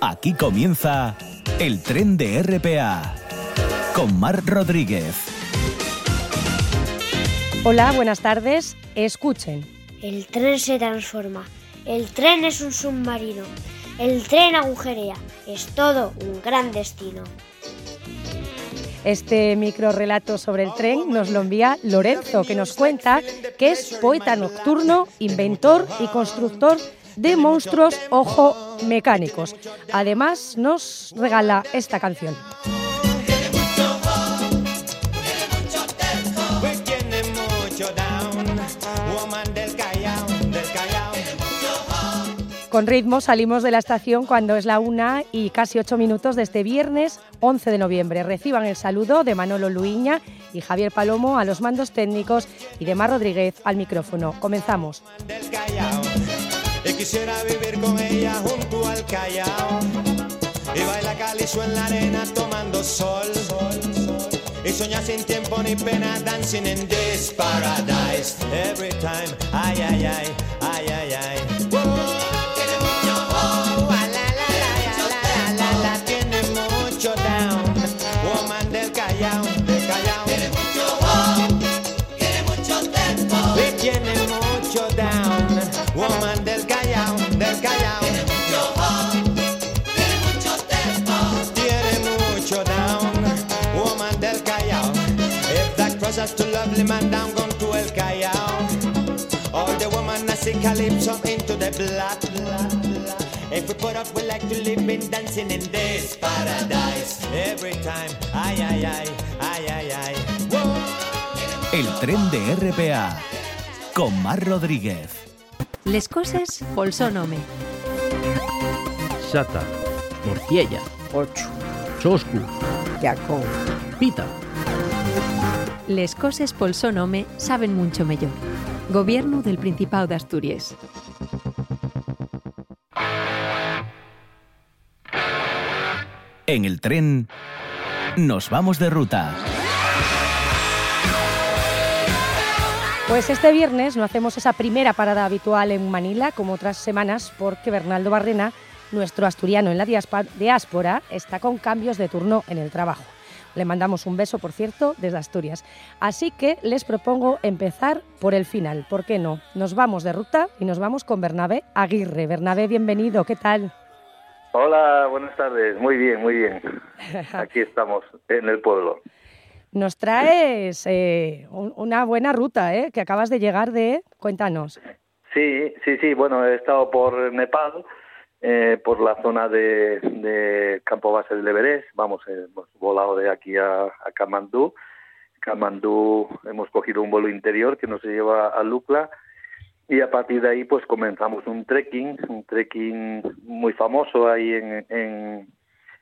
Aquí comienza el tren de RPA con Mar Rodríguez. Hola, buenas tardes. Escuchen. El tren se transforma. El tren es un submarino. El tren agujerea. Es todo un gran destino. Este micro relato sobre el tren nos lo envía Lorenzo, que nos cuenta que es poeta nocturno, inventor y constructor de monstruos ojo mecánicos. Además, nos regala esta canción. Con ritmo salimos de la estación cuando es la una y casi ocho minutos de este viernes 11 de noviembre. Reciban el saludo de Manolo Luiña y Javier Palomo a los mandos técnicos y de Mar Rodríguez al micrófono. Comenzamos. Quisiera vivir con ella junto al Callao y baila calizo en la arena tomando sol. Y soñar sin tiempo ni pena, dancing in this paradise. Every time, ay, ay, ay, ay, ay, ay. Just a lovely man down gone to El Callao. All the woman I see calypso into the blood. If we put up, we like to live in dancing in this paradise. Every time, ay, ay, ay, ay, ay, ay. El tren de RPA con Mar Rodríguez. Les coses pel son home. Sata. Morciella. Ocho. Choscu. Yacón. Pita. Les coses pol saben mucho mejor. Gobierno del Principado de Asturias. En el tren nos vamos de ruta. Pues este viernes no hacemos esa primera parada habitual en Manila como otras semanas porque Bernaldo Barrena, nuestro asturiano en la diáspora, está con cambios de turno en el trabajo. Le mandamos un beso, por cierto, desde Asturias. Así que les propongo empezar por el final. ¿Por qué no? Nos vamos de ruta y nos vamos con Bernabé Aguirre. Bernabé, bienvenido. ¿Qué tal? Hola, buenas tardes. Muy bien, muy bien. Aquí estamos, en el pueblo. Nos traes eh, una buena ruta, ¿eh? Que acabas de llegar de... Cuéntanos. Sí, sí, sí. Bueno, he estado por Nepal eh, por la zona de, Campo Base del Everest. Vamos, hemos volado de aquí a, a Kamandú. Kamandú hemos cogido un vuelo interior que nos lleva a Lukla y a partir de ahí pues comenzamos un trekking, un trekking muy famoso ahí en, en,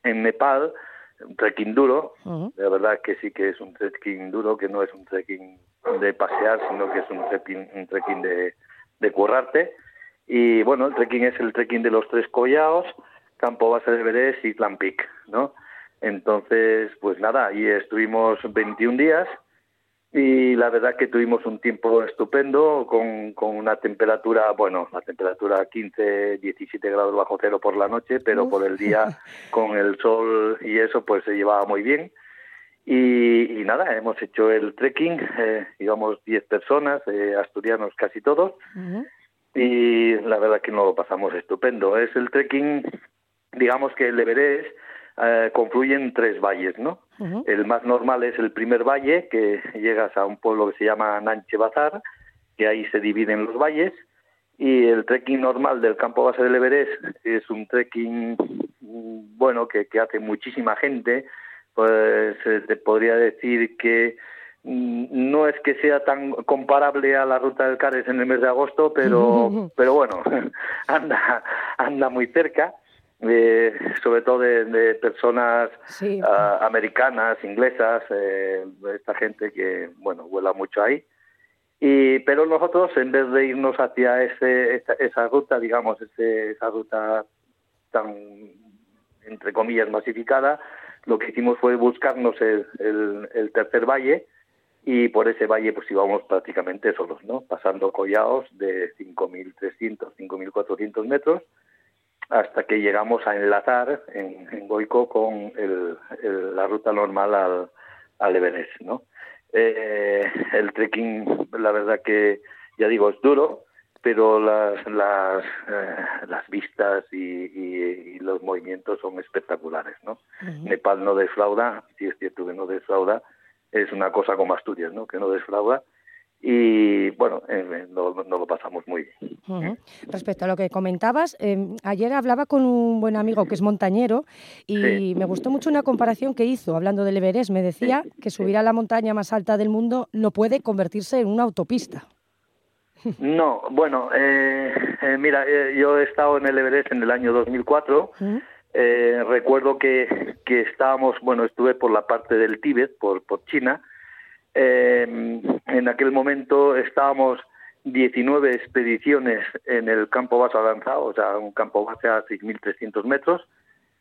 en Nepal, un trekking duro, de verdad que sí que es un trekking duro, que no es un trekking de pasear, sino que es un trekking, un trekking de, de currarte. Y bueno, el trekking es el trekking de los tres collados, Campo Base de Everest y Tlampic, ¿no? Entonces, pues nada, ahí estuvimos 21 días y la verdad que tuvimos un tiempo estupendo con, con una temperatura, bueno, la temperatura 15, 17 grados bajo cero por la noche, pero por el día con el sol y eso pues se llevaba muy bien. Y, nada, hemos hecho el trekking, eh, íbamos 10 personas, eh, asturianos casi todos, y la verdad que nos lo pasamos estupendo. Es el trekking, digamos que el Everest eh, confluye en tres valles, ¿no? El más normal es el primer valle, que llegas a un pueblo que se llama Nanche Bazar, que ahí se dividen los valles, y el trekking normal del campo base del Everest es un trekking, bueno, que, que hace muchísima gente, pues eh, te podría decir que Mm, no es que sea tan comparable a la ruta del Cares en el mes de agosto, pero, pero bueno, anda, anda muy cerca. Eh, sobre todo de, personas ah, americanas, inglesas, eh, esta gente que, bueno, vuela mucho ahí. Y, pero nosotros, en vez de irnos hacia ese, esa, ruta, digamos, ese, esa ruta tan, entre comillas, masificada, lo que hicimos fue buscarnos el, el tercer valle, y por ese valle pues íbamos prácticamente solos, ¿no? Pasando collados de 5.300, 5.400 metros hasta que llegamos a enlazar en, en Goico con el, la ruta normal al, al Everest, ¿no? Eh, el trekking, la verdad que, ya digo, es duro, pero las las, eh, las vistas y, y, los movimientos son espectaculares, ¿no? Nepal no defrauda, si es cierto que no defrauda, es una cosa como Asturias, ¿no? Que no defrauda y bueno, eh, no, lo pasamos muy bien. Respecto a lo que comentabas, eh, ayer hablaba con un buen amigo que es montañero y me gustó mucho una comparación que hizo hablando del Everest. Me decía que subir a la montaña más alta del mundo no puede convertirse en una autopista. No, bueno, eh, mira, yo he estado en el Everest en el año 2004. Recuerdo que, que estábamos, bueno, estuve por la parte del Tíbet, por, por China, eh, en aquel momento estábamos 19 expediciones en el campo base avanzado, o sea, un campo base a 6.300 metros,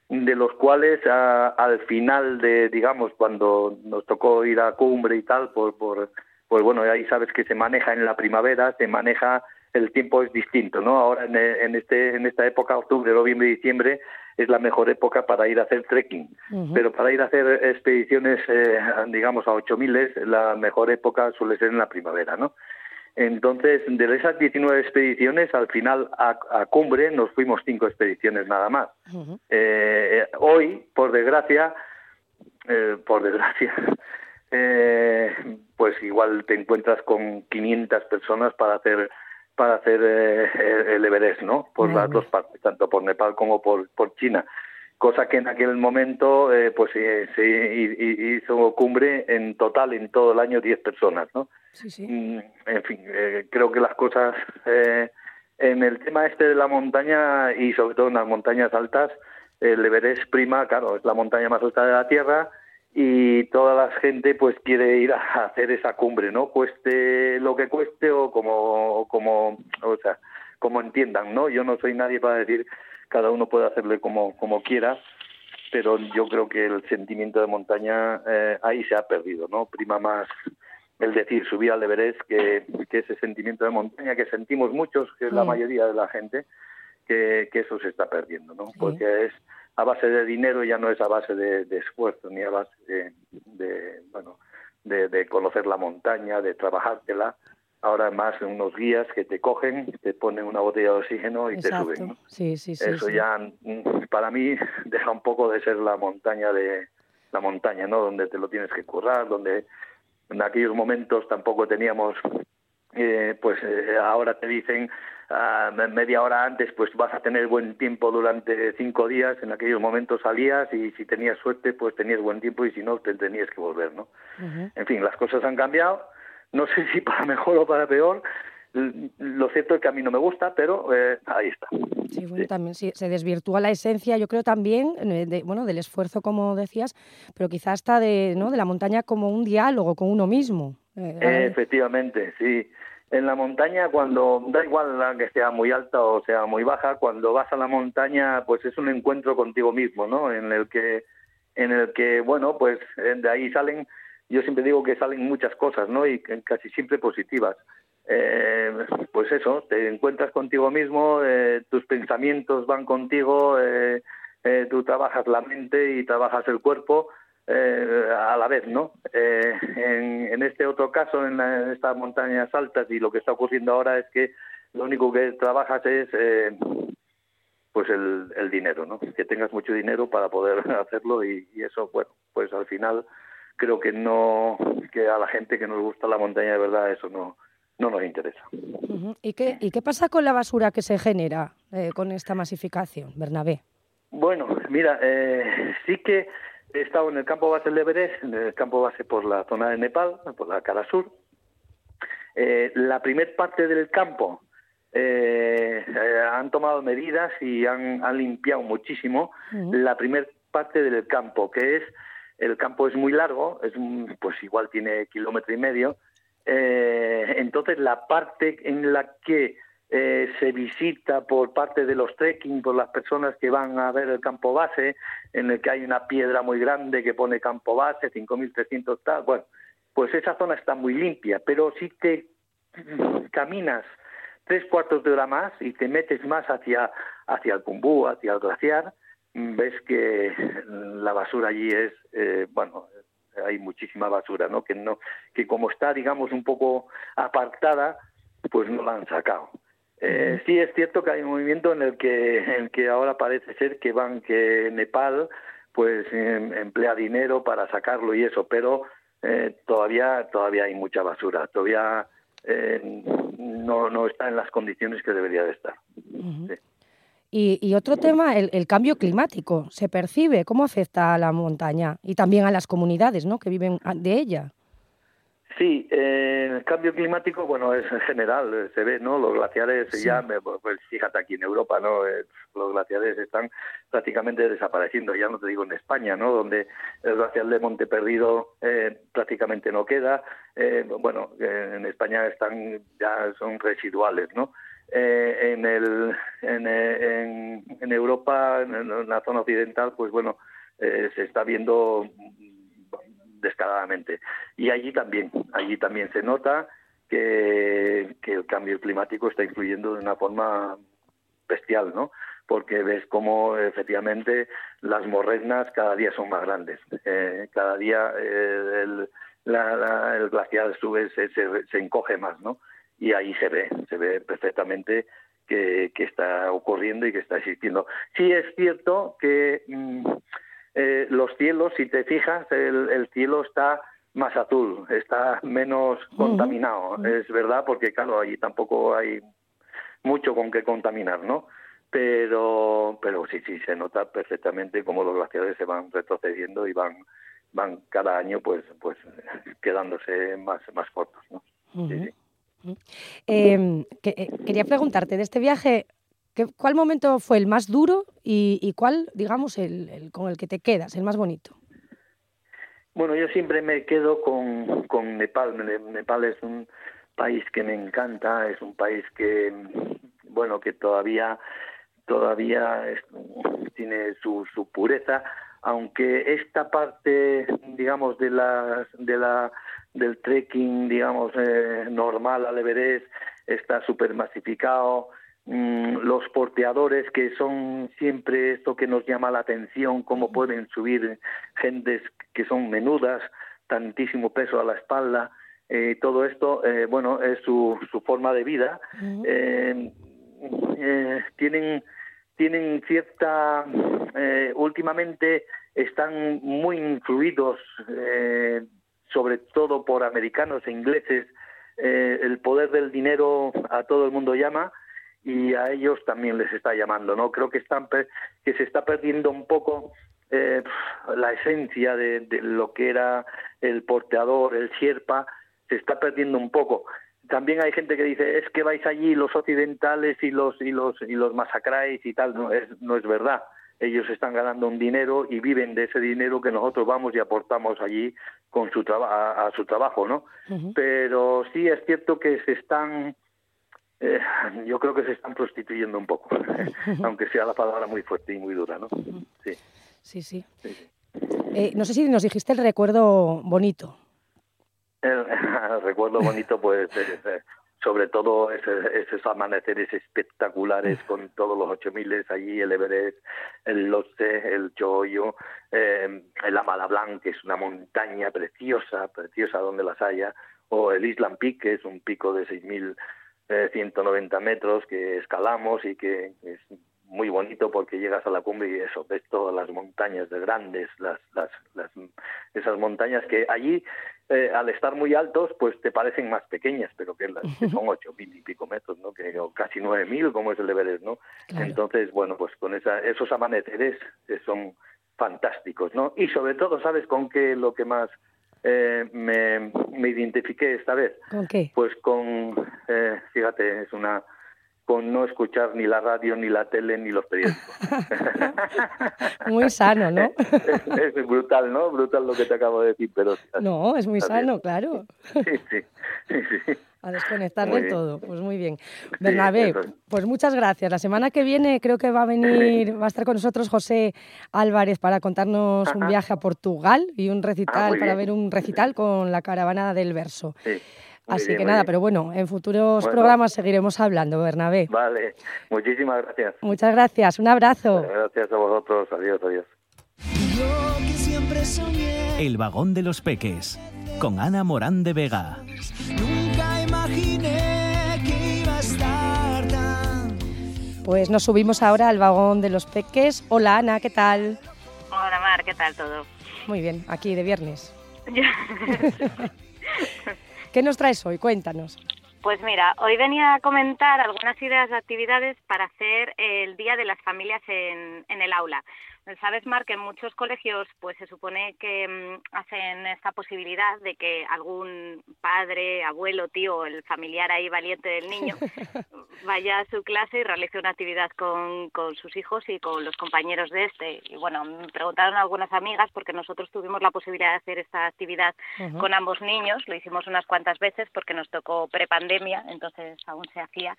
de los cuales al final de, digamos, cuando nos tocó ir a cumbre y tal, por, por, pues bueno, ahí sabes que se maneja en la primavera, se maneja, el tiempo es distinto, ¿no? Ahora en, en, este, en esta época, octubre, noviembre diciembre, es la mejor época para ir a hacer trekking. Pero para ir a hacer expediciones, eh, digamos, a 8.000, la mejor época suele ser en la primavera, ¿no? Entonces, de esas 19 expediciones, al final a, cumbre nos fuimos cinco expediciones nada más. Eh, hoy, por desgracia, eh, por desgracia, pues igual te encuentras con 500 personas para hacer para hacer eh, el Everest, ¿no? Por las dos partes, tanto por Nepal como por, por China. Cosa que en aquel momento, eh, pues eh, se hizo cumbre en total en todo el año 10 personas, ¿no? Sí, sí. Mm, en fin, creo que las cosas en el tema este de la montaña y sobre todo en las montañas altas, el Everest prima, claro, es la montaña más alta de la Tierra y toda la gente pues quiere ir a hacer esa cumbre, ¿no? Cueste lo que cueste o como, como, o sea, como entiendan, ¿no? Yo no soy nadie para decir cada uno puede hacerle como, como quiera, pero yo creo que el sentimiento de montaña eh, ahí se ha perdido, ¿no? Prima más el decir subir al Everest que, que ese sentimiento de montaña que sentimos muchos, que es la mayoría de la gente, que, que eso se está perdiendo, ¿no? Porque es a base de dinero ya no es a base de, esfuerzo ni a base de, bueno de, conocer la montaña de trabajártela. Ahora más unos guías que te cogen te ponen una botella de oxígeno y te suben sí, sí, sí, eso ya mm, para mí deja un poco de ser la montaña de la montaña no donde te lo tienes que currar donde en aquellos momentos tampoco teníamos eh, pues eh, ahora te dicen media hora antes pues vas a tener buen tiempo durante cinco días, en aquellos momentos salías y si tenías suerte pues tenías buen tiempo y si no te tenías que volver, ¿no? En fin, las cosas han cambiado, no sé si para mejor o para peor, lo cierto es que a mí no me gusta, pero eh, ahí está. Sí, bueno, también sí, se desvirtúa la esencia, yo creo también, eh, de, bueno, del esfuerzo, como decías, pero quizás hasta de, ¿no? de la montaña como un diálogo con uno mismo. Eh, efectivamente, sí en la montaña cuando da igual que sea muy alta o sea muy baja cuando vas a la montaña pues es un encuentro contigo mismo no en el que en el que bueno pues de ahí salen yo siempre digo que salen muchas cosas no y casi siempre positivas. Eh, pues eso te encuentras contigo mismo eh, tus pensamientos van contigo eh, tú trabajas la mente y trabajas el cuerpo eh, a la vez, ¿no? Eh, en, este otro caso, en, estas montañas altas y lo que está ocurriendo ahora es que lo único que trabajas es eh, pues el, el, dinero, ¿no? Que tengas mucho dinero para poder hacerlo y, eso, bueno, pues al final creo que no, que a la gente que nos gusta la montaña de verdad eso no, no nos interesa. ¿Y qué, ¿Y qué pasa con la basura que se genera con esta masificación, Bernabé? Bueno, mira, sí que He estado en el campo base del Everest, en el campo base por la zona de Nepal, por la cara sur. Eh, la primer parte del campo eh, eh, han tomado medidas y han, limpiado muchísimo la primera parte del campo, que es el campo es muy largo, es pues igual tiene kilómetro y medio. entonces la parte en la que eh, se visita por parte de los trekking, por las personas que van a ver el campo base, en el que hay una piedra muy grande que pone campo base, 5.300 tal. Bueno, pues esa zona está muy limpia, pero si te caminas tres cuartos de hora más y te metes más hacia, hacia el Pumbú, hacia el glaciar, ves que la basura allí es, eh, bueno, hay muchísima basura, ¿no? Que no, que como está, digamos, un poco apartada, pues no la han sacado. Eh, sí es cierto que hay un movimiento en el que, en que ahora parece ser que van que Nepal, pues em, emplea dinero para sacarlo y eso, pero eh, todavía todavía hay mucha basura, todavía eh, no no está en las condiciones que debería de estar. sí. Y, y, otro tema, el, el, cambio climático. ¿Se percibe? ¿Cómo afecta a la montaña y también a las comunidades ¿no? que viven de ella? Sí, eh, el cambio climático, bueno, es en general, eh, se ve, ¿no? Los glaciares sí. ya, pues fíjate aquí en Europa, ¿no? Eh, los glaciares están prácticamente desapareciendo, ya no te digo en España, ¿no? Donde el glaciar de Monte Perdido eh, prácticamente no queda, eh, bueno, en España están, ya son residuales, ¿no? Eh, en, el, en, en, en, Europa, en la zona occidental, pues bueno, eh, se está viendo descaradamente. Y allí también, allí también se nota que, que, el cambio climático está influyendo de una forma bestial, ¿no? Porque ves cómo efectivamente las morrenas cada día son más grandes. Eh, cada día eh, el, la, la, el glaciar sube, se, se, encoge más, ¿no? y ahí se ve, se ve perfectamente que, que, está ocurriendo y que está existiendo. Sí es cierto que mmm, eh, los cielos, si te fijas, el, el, cielo está más azul, está menos contaminado, es verdad, porque claro, allí tampoco hay mucho con qué contaminar, ¿no? Pero, pero sí, sí, se nota perfectamente cómo los glaciares se van retrocediendo y van, van cada año, pues, pues quedándose más, más cortos, ¿no? Sí, sí. Eh, que, eh, quería preguntarte, de este viaje, ¿qué, ¿cuál momento fue el más duro y, y cuál, digamos, el, con el que te quedas, el más bonito? Bueno, yo siempre me quedo con, con Nepal. Nepal es un país que me encanta, es un país que, bueno, que todavía todavía es, tiene su, su pureza, aunque esta parte, digamos, de la, de la del trekking, digamos, eh, normal al Everest está súper masificado. Mm, los porteadores, que son siempre esto que nos llama la atención, cómo pueden subir gentes que son menudas, tantísimo peso a la espalda. Eh, todo esto, eh, bueno, es su, su forma de vida. Uh -huh. tienen, tienen cierta. últimamente están muy influidos sobre todo por americanos e ingleses, eh, el poder del dinero a todo el mundo llama y a ellos también les está llamando, ¿no? Creo que están que se está perdiendo un poco eh, la esencia de, de, lo que era el porteador, el sierpa, se está perdiendo un poco. También hay gente que dice es que vais allí los occidentales y los y los y los masacráis y tal, no es no es verdad ellos están ganando un dinero y viven de ese dinero que nosotros vamos y aportamos allí con su a, a, su trabajo, ¿no? Uh -huh. Pero sí es cierto que se están, eh, yo creo que se están prostituyendo un poco, aunque sea la palabra muy fuerte y muy dura, ¿no? Sí. Sí, sí. Eh, no sé si nos dijiste el recuerdo bonito. El, el recuerdo bonito, pues, eh, sobre todo esos amaneceres espectaculares con todos los ocho miles allí, el Everest, el Lhotse, el Choyo, eh, el Amala Blanc, que es una montaña preciosa, preciosa donde las haya, o el Island Peak, que es un pico de 6.190 metros que escalamos y que es muy bonito porque llegas a la cumbre y eso, ves todas las montañas de grandes, las, las, las esas montañas que allí eh, al estar muy altos, pues te parecen más pequeñas, pero que, las, que son ocho mil y pico metros, ¿no? Que o casi nueve mil, como es el Everest, ¿no? Claro. Entonces, bueno, pues con esa, esos amaneceres eh, son fantásticos, ¿no? Y sobre todo, ¿sabes con qué lo que más eh, me, me identifiqué esta vez? ¿Con qué? Pues con, eh, fíjate, es una con no escuchar ni la radio, ni la tele, ni los periódicos. muy sano, ¿no? es, es, brutal, ¿no? Brutal lo que te acabo de decir, pero... No, es muy sano, claro. Sí, sí, sí, sí. A desconectar del todo, pues muy bien. Bernabé, sí, pues muchas gracias. La semana que viene creo que va a venir, va a estar con nosotros José Álvarez para contarnos Ajá. un viaje a Portugal y un recital, ah, para ver un recital con la caravana del verso. Sí. Así que nada, pero bueno, en futuros programas seguiremos hablando, Bernabé. Vale, muchísimas gracias. Muchas gracias, un abrazo. Gracias a vosotros, adiós, adiós. El vagón de los peques, con Ana Morán de Vega. Imaginé que iba a estar tan... Pues nos subimos ahora al vagón de los peques. Hola Ana, ¿qué tal? Hola Mar, ¿qué tal todo? Muy bien, aquí de viernes. ¿Qué nos traes hoy? Cuéntanos. Pues mira, hoy venía a comentar algunas ideas de actividades para hacer el Día de las Familias en, en el aula. Sabes, Mar, que en muchos colegios pues se supone que mm, hacen esta posibilidad de que algún padre, abuelo, tío, el familiar ahí valiente del niño vaya a su clase y realice una actividad con, con sus hijos y con los compañeros de este. Y bueno, me preguntaron algunas amigas porque nosotros tuvimos la posibilidad de hacer esta actividad con ambos niños, lo hicimos unas cuantas veces porque nos tocó prepandemia, entonces aún se hacía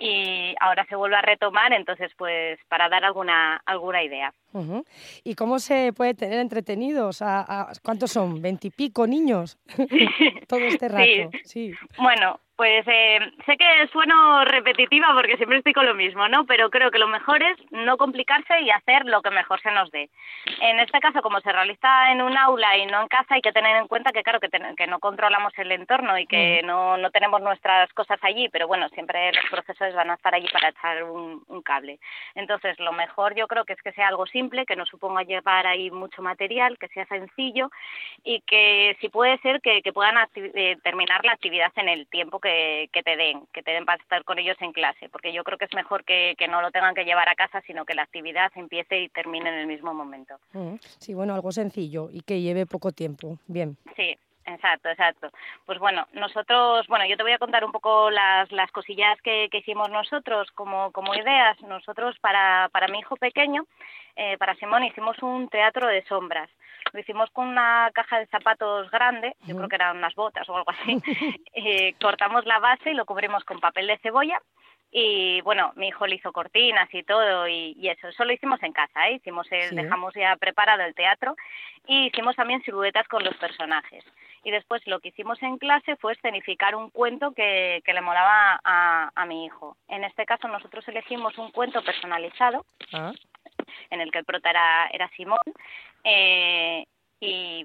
y ahora se vuelve a retomar, entonces pues para dar alguna alguna idea. ¿Y cómo se puede tener entretenidos? ¿A, cuántos son? ¿Veintipico niños? Todo este rato. sí. Bueno, pues eh, sé que sueno repetitiva porque siempre estoy con lo mismo, ¿no? Pero creo que lo mejor es no complicarse y hacer lo que mejor se nos dé. En este caso, como se realiza en un aula y no en casa, hay que tener en cuenta que, claro, que, que no controlamos el entorno y que no, no tenemos nuestras cosas allí, pero bueno, siempre los profesores van a estar allí para echar un, cable. Entonces, lo mejor yo creo que es que sea algo simple, que no suponga llevar ahí mucho material, que sea sencillo y que si puede ser que, puedan eh, terminar la actividad en el tiempo que que, te den, que te den para estar con ellos en clase, porque yo creo que es mejor que, no lo tengan que llevar a casa, sino que la actividad empiece y termine en el mismo momento. Mm, sí, bueno, algo sencillo y que lleve poco tiempo. Bien. Sí, Exacto, exacto. Pues bueno, nosotros, bueno, yo te voy a contar un poco las, las cosillas que, que hicimos nosotros como, como ideas. Nosotros para, para mi hijo pequeño, eh, para Simón, hicimos un teatro de sombras. Lo hicimos con una caja de zapatos grande, yo creo que eran unas botas o algo así. Eh, cortamos la base y lo cubrimos con papel de cebolla y bueno, mi hijo le hizo cortinas y todo y, eso, eso lo hicimos en casa, ¿eh? hicimos el, dejamos ya preparado el teatro y hicimos también siluetas con los personajes. Y después lo que hicimos en clase fue escenificar un cuento que, que le molaba a, a, mi hijo. En este caso nosotros elegimos un cuento personalizado ah. en el que el prota era, era Simón eh, y,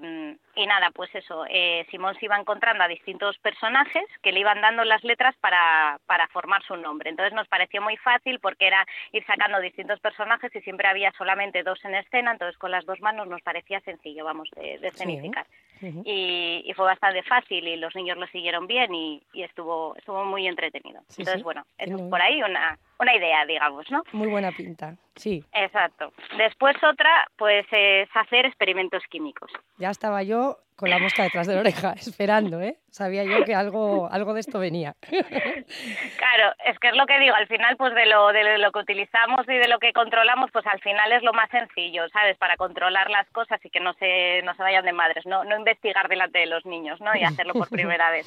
y, nada, pues eso, eh, Simón se iba encontrando a distintos personajes que le iban dando las letras para, para formar su nombre. Entonces nos pareció muy fácil porque era ir sacando distintos personajes y siempre había solamente dos en escena, entonces con las dos manos nos parecía sencillo, vamos, de, de escenificar. y, y, fue bastante fácil y los niños lo siguieron bien y, y estuvo, estuvo muy entretenido. entonces, bueno, eso es por ahí una, una idea, digamos, ¿no? Muy buena pinta, sí. Exacto. Después otra, pues es hacer experimentos químicos. Ya estaba yo con la mosca detrás de la oreja, esperando, ¿eh? Sabía yo que algo, algo de esto venía. Claro, es que es lo que digo, al final, pues de lo, de lo que utilizamos y de lo que controlamos, pues al final es lo más sencillo, ¿sabes? Para controlar las cosas y que no se, no se vayan de madres, no, no investigar delante de los niños, ¿no? Y hacerlo por primera vez.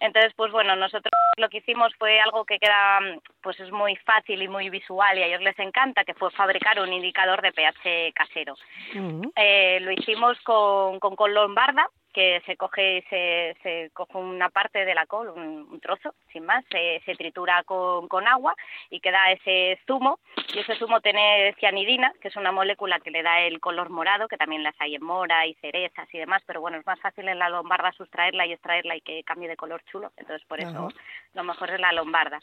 Entonces, pues bueno, nosotros lo que hicimos fue algo que queda, pues es muy fácil y muy visual y a ellos les encanta, que fue fabricar un indicador de pH casero. eh, lo hicimos con, con, con que se coge se, se coge una parte de la col, un, trozo, sin más, se, se tritura con, con, agua y queda ese zumo y ese zumo tiene cianidina, que es una molécula que le da el color morado, que también las hay en mora y cerezas y demás, pero bueno, es más fácil en la lombarda sustraerla y extraerla y que cambie de color chulo, entonces por eso lo mejor es la lombarda.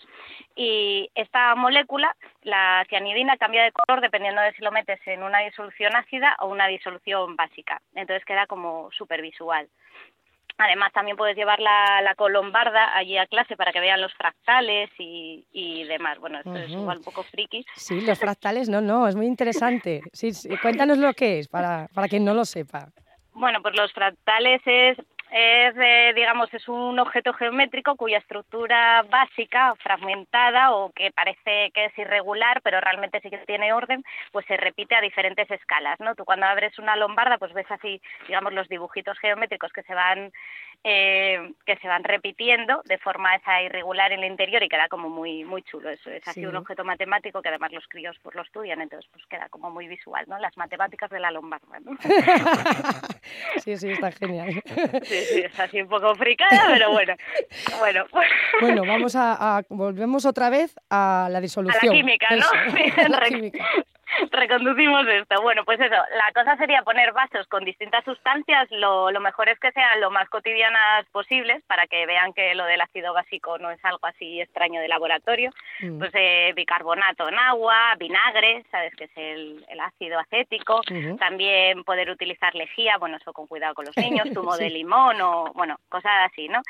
Y esta molécula, la cianidina, cambia de color dependiendo de si lo metes en una disolución ácida o una disolución básica, entonces queda como súper visual. Además, también puedes llevar la, la, colombarda allí a clase para que vean los fractales y, y demás. Bueno, esto es igual un poco friki. Sí, los fractales, no, no, es muy interesante. Sí, cuéntanos lo que es, para, para quien no lo sepa. Bueno, pues los fractales es es, digamos, es un objeto geométrico cuya estructura básica, fragmentada o que parece que es irregular, pero realmente sí que tiene orden, pues se repite a diferentes escalas, ¿no? Tú cuando abres una lombarda, pues ves así, digamos, los dibujitos geométricos que se van eh, que se van repitiendo de forma esa irregular en el interior y queda como muy muy chulo. Eso es así un objeto matemático que además los críos pues lo estudian, entonces pues queda como muy visual, ¿no? Las matemáticas de la lombarda, ¿no? sí, sí, está genial. sí, sí, es así un poco fricada, pero bueno. Bueno, bueno vamos a, volvemos otra vez a la disolución. A la química, ¿no? la química. reconducimos esto. Bueno, pues eso, la cosa sería poner vasos con distintas sustancias, lo, lo, mejor es que sean lo más cotidianas posibles para que vean que lo del ácido básico no es algo así extraño de laboratorio. Mm. Pues eh, bicarbonato en agua, vinagre, sabes que es el, el ácido acético, también poder utilizar lejía, bueno, eso con cuidado con los niños, zumo de limón o, bueno, cosas así, ¿no?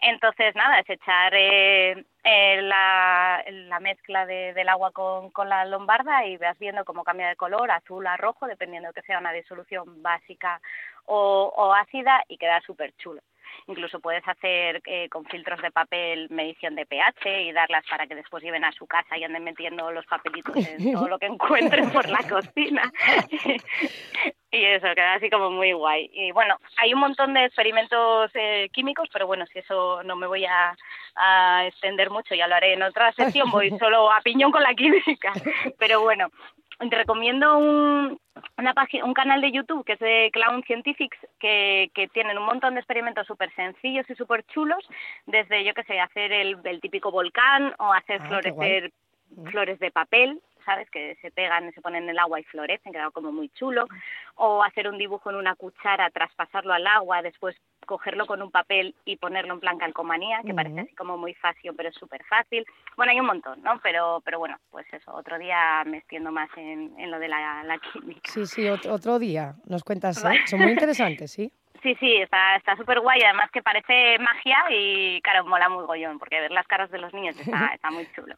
Entonces, nada, es echar eh, eh, la, la, mezcla de, del agua con, con, la lombarda y vas viendo cómo cambia de color, azul a rojo, dependiendo de que sea una disolución básica o, o ácida y queda súper chulo. Incluso puedes hacer eh, con filtros de papel medición de pH y darlas para que después lleven a su casa y anden metiendo los papelitos en todo lo que encuentren por la cocina. y eso, queda así como muy guay. Y bueno, hay un montón de experimentos eh, químicos, pero bueno, si eso no me voy a, a extender mucho, ya lo haré en otra sesión, voy solo a piñón con la química. Pero bueno, te recomiendo un, una un canal de YouTube que es de Clown Scientifics que, que tienen un montón de experimentos súper sencillos y súper chulos, desde, yo qué sé, hacer el, el típico volcán o hacer ah, florecer flores de papel, ¿sabes? Que se pegan, se ponen en el agua y florecen, queda como muy chulo. O hacer un dibujo en una cuchara, traspasarlo al agua, después cogerlo con un papel y ponerlo en plan calcomanía, que parece así como muy fácil, pero es súper fácil. Bueno, hay un montón, ¿no? Pero, pero bueno, pues eso, otro día me extiendo más en, en lo de la, la química. Sí, sí, otro, día nos cuentas, ¿eh? son muy interesantes, ¿sí? Sí, sí, está está súper guay, además que parece magia y claro, mola muy gollón, porque ver las caras de los niños está, está muy chulo.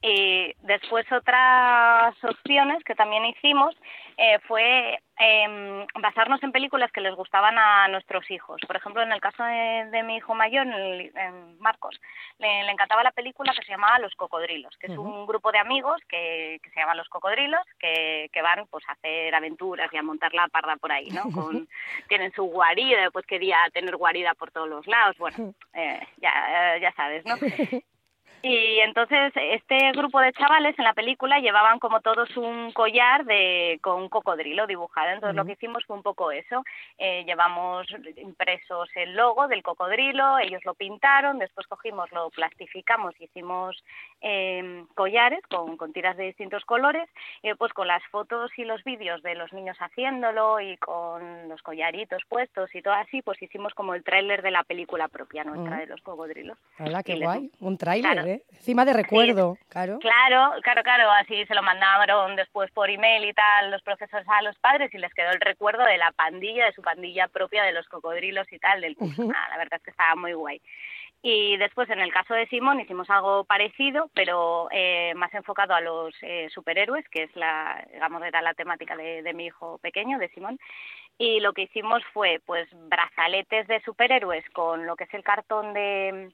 Y después otras opciones que también hicimos eh, fue eh, basarnos en películas que les gustaban a nuestros hijos. Por ejemplo, en el caso de, mi hijo mayor, en, Marcos, le, encantaba la película que se llamaba Los Cocodrilos, que es un grupo de amigos que, que se llaman Los Cocodrilos, que, que, van pues a hacer aventuras y a montar la parda por ahí, ¿no? Con, tienen su guarida, después quería tener guarida por todos los lados, bueno, eh, ya, ya sabes, ¿no? Y entonces este grupo de chavales en la película llevaban como todos un collar de con un cocodrilo dibujado. Entonces lo que hicimos fue un poco eso. Eh, llevamos impresos el logo del cocodrilo, ellos lo pintaron, después cogimos, lo plastificamos y hicimos eh, collares con, con tiras de distintos colores. Y pues con las fotos y los vídeos de los niños haciéndolo y con los collaritos puestos y todo así, pues hicimos como el tráiler de la película propia nuestra de los cocodrilos. Hola, qué guay, un tráiler. ¿Eh? Encima de recuerdo, claro. Claro, claro, claro, así se lo mandaron después por email y tal los profesores a los padres y les quedó el recuerdo de la pandilla, de su pandilla propia, de los cocodrilos y tal, del curso. la verdad es que estaba muy guay. Y después, en el caso de Simón, hicimos algo parecido, pero eh, más enfocado a los eh, superhéroes, que es la, digamos, era la temática de, de mi hijo pequeño, de Simón. Y lo que hicimos fue, pues, brazaletes de superhéroes con lo que es el cartón de,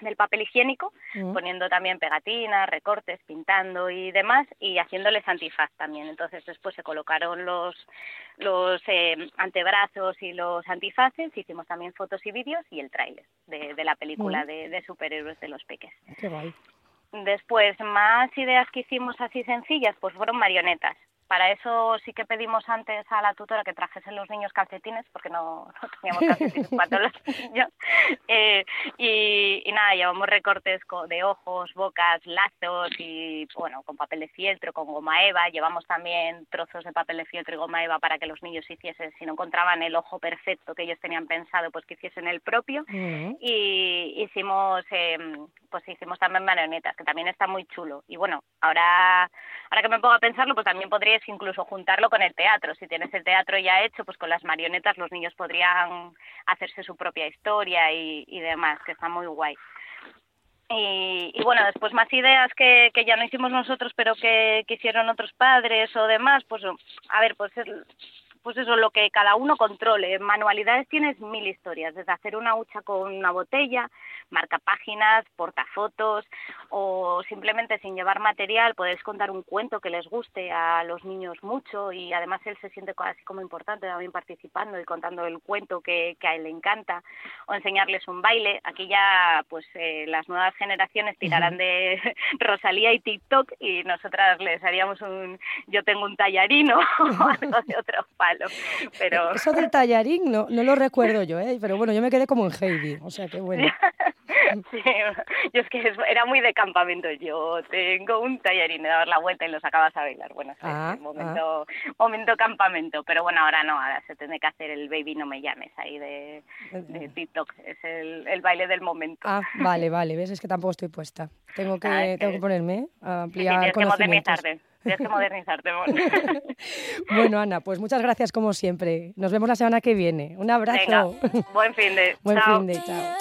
del papel higiénico, mm. poniendo también pegatinas, recortes, pintando y demás, y haciéndoles antifaz también. Entonces después se colocaron los, los eh, antebrazos y los antifaces, hicimos también fotos y vídeos y el tráiler de, de, la película mm. de, de, superhéroes de los peques. Qué guay. Después, más ideas que hicimos así sencillas, pues fueron marionetas. Para eso sí que pedimos antes a la tutora que trajesen los niños calcetines, porque no, no teníamos calcetines para los niños. Eh, y, y, nada, llevamos recortes de ojos, bocas, lazos y, bueno, con papel de fieltro, con goma eva. Llevamos también trozos de papel de fieltro y goma eva para que los niños hiciesen, si no encontraban el ojo perfecto que ellos tenían pensado, pues que hiciesen el propio. Y hicimos, eh, pues hicimos también marionetas, que también está muy chulo. Y bueno, ahora, ahora que me pongo a pensarlo, pues también podría incluso juntarlo con el teatro. Si tienes el teatro ya hecho, pues con las marionetas los niños podrían hacerse su propia historia y, demás, que está muy guay. Y, y, bueno, después más ideas que, que ya no hicimos nosotros, pero que, que hicieron otros padres o demás, pues a ver, pues pues eso, lo que cada uno controle. En manualidades tienes mil historias, desde hacer una hucha con una botella, marcapáginas, portafotos o simplemente sin llevar material podéis contar un cuento que les guste a los niños mucho y además él se siente así como importante también participando y contando el cuento que, a él le encanta o enseñarles un baile. Aquí ya pues eh, las nuevas generaciones tirarán de Rosalía y TikTok y nosotras les haríamos un yo tengo un tallarino o algo de otro Pero... Eso del tallarín no, no lo recuerdo yo, ¿eh? pero bueno, yo me quedé como en Heidi, o sea que bueno. Sí, yo es que era muy de campamento. Yo tengo un tallarín de dar la vuelta y lo sacabas a bailar. Bueno, ah, momento, ah. momento campamento. Pero bueno, ahora no, ahora se tiene que hacer el baby no me llames ahí de, de TikTok. Es el, el, baile del momento. Ah, vale, vale. ¿Ves? Es que tampoco estoy puesta. Tengo que, ah, tengo que ponerme a ampliar sí, que modernizarte. Tienes que modernizarte. bueno, Ana, pues muchas gracias como siempre. Nos vemos la semana que viene. Un abrazo. buen fin de. Buen fin de, chao.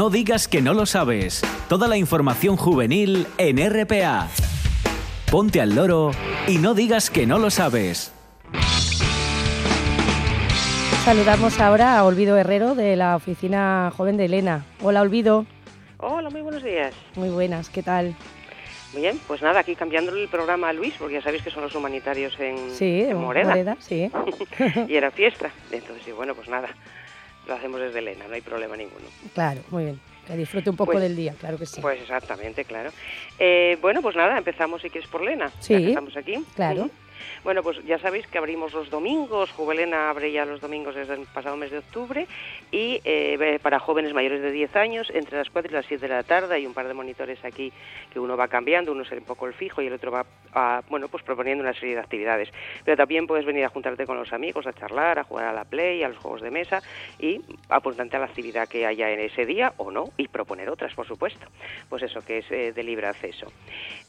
No digas que no lo sabes. Toda la información juvenil en RPA. Ponte al loro y no digas que no lo sabes. Saludamos ahora a Olvido Herrero de la Oficina Joven de Elena. Hola, Olvido. Hola, muy buenos días. Muy buenas, ¿qué tal? Muy bien, pues nada, aquí cambiando el programa a Luis, porque ya sabéis que son los humanitarios en, sí, en Moreda. sí. y era fiesta. Entonces, sí, bueno, pues nada, lo hacemos desde Elena, no hay problema ninguno. Claro, muy bien. Que disfrute un poco pues del día, claro que sí. Pues exactamente, claro. Eh, bueno, pues nada, empezamos si quieres por Lena. Sí. estamos aquí. Claro. Bueno, pues ya sabéis que abrimos los domingos, Juvelena abre ya los domingos desde el pasado mes de octubre y eh, para jóvenes mayores de 10 años entre las 4 y las 7 de la tarde hay un par de monitores aquí que uno va cambiando, uno es un poco el fijo y el otro va, bueno, pues proponiendo una serie de actividades. Pero también puedes venir a juntarte con los amigos, a charlar, a jugar a la play, a los juegos de mesa y apuntarte a la actividad que haya en ese día o no y proponer otras, por supuesto. Pues eso, que es eh, de libre acceso